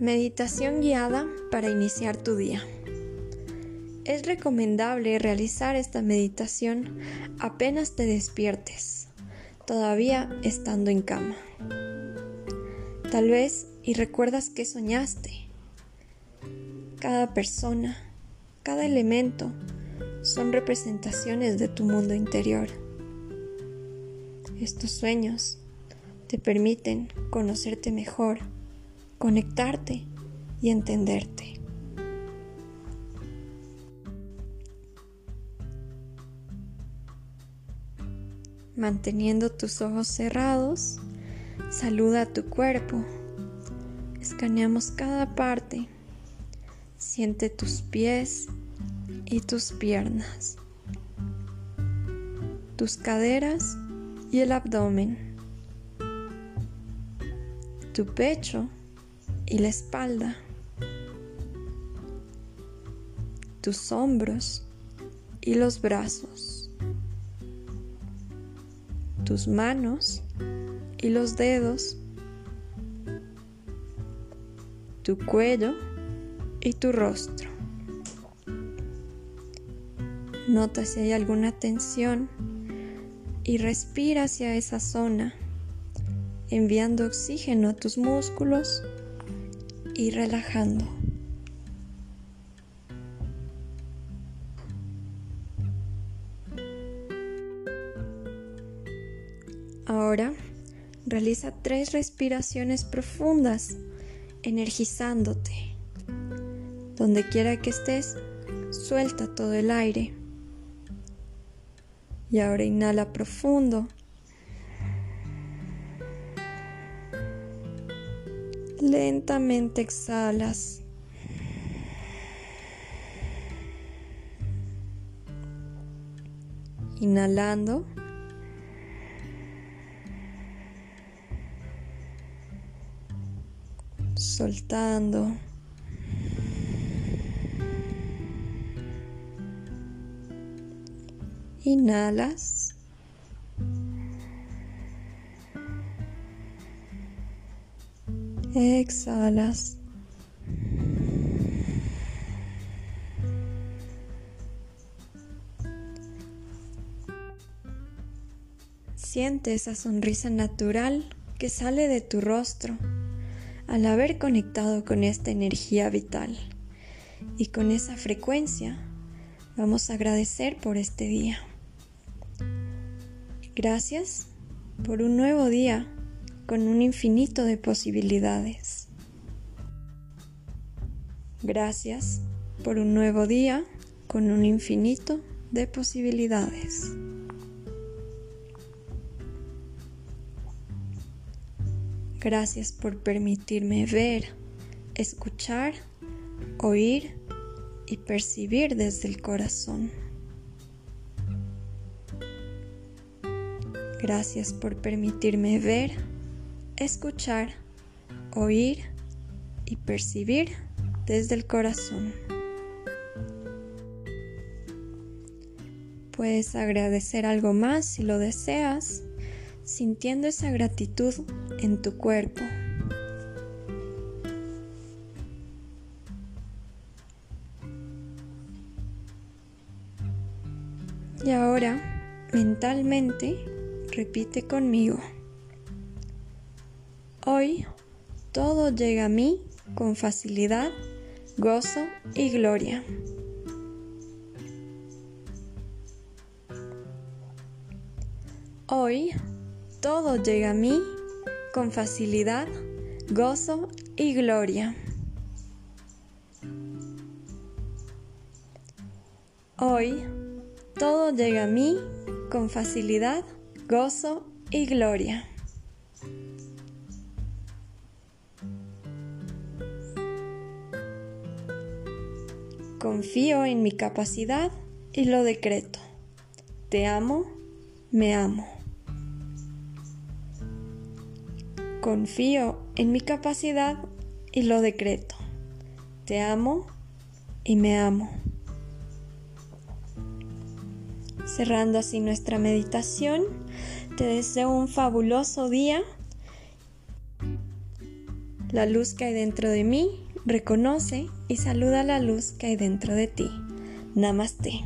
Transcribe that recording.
Meditación guiada para iniciar tu día. Es recomendable realizar esta meditación apenas te despiertes, todavía estando en cama. Tal vez y recuerdas que soñaste. Cada persona, cada elemento son representaciones de tu mundo interior. Estos sueños te permiten conocerte mejor conectarte y entenderte. Manteniendo tus ojos cerrados, saluda a tu cuerpo. Escaneamos cada parte. Siente tus pies y tus piernas, tus caderas y el abdomen, tu pecho y la espalda, tus hombros y los brazos, tus manos y los dedos, tu cuello y tu rostro. Nota si hay alguna tensión y respira hacia esa zona, enviando oxígeno a tus músculos y relajando. Ahora realiza tres respiraciones profundas, energizándote. Donde quiera que estés, suelta todo el aire. Y ahora inhala profundo Lentamente exhalas. Inhalando. Soltando. Inhalas. Exhalas. Siente esa sonrisa natural que sale de tu rostro al haber conectado con esta energía vital. Y con esa frecuencia vamos a agradecer por este día. Gracias por un nuevo día con un infinito de posibilidades. Gracias por un nuevo día con un infinito de posibilidades. Gracias por permitirme ver, escuchar, oír y percibir desde el corazón. Gracias por permitirme ver, escuchar, oír y percibir desde el corazón. Puedes agradecer algo más si lo deseas, sintiendo esa gratitud en tu cuerpo. Y ahora, mentalmente, repite conmigo. Hoy todo llega a mí con facilidad, gozo y gloria. Hoy todo llega a mí con facilidad, gozo y gloria. Hoy todo llega a mí con facilidad, gozo y gloria. Confío en mi capacidad y lo decreto. Te amo, me amo. Confío en mi capacidad y lo decreto. Te amo y me amo. Cerrando así nuestra meditación, te deseo un fabuloso día La luz que hay dentro de mí reconoce y saluda la luz que hay dentro de ti. Namaste.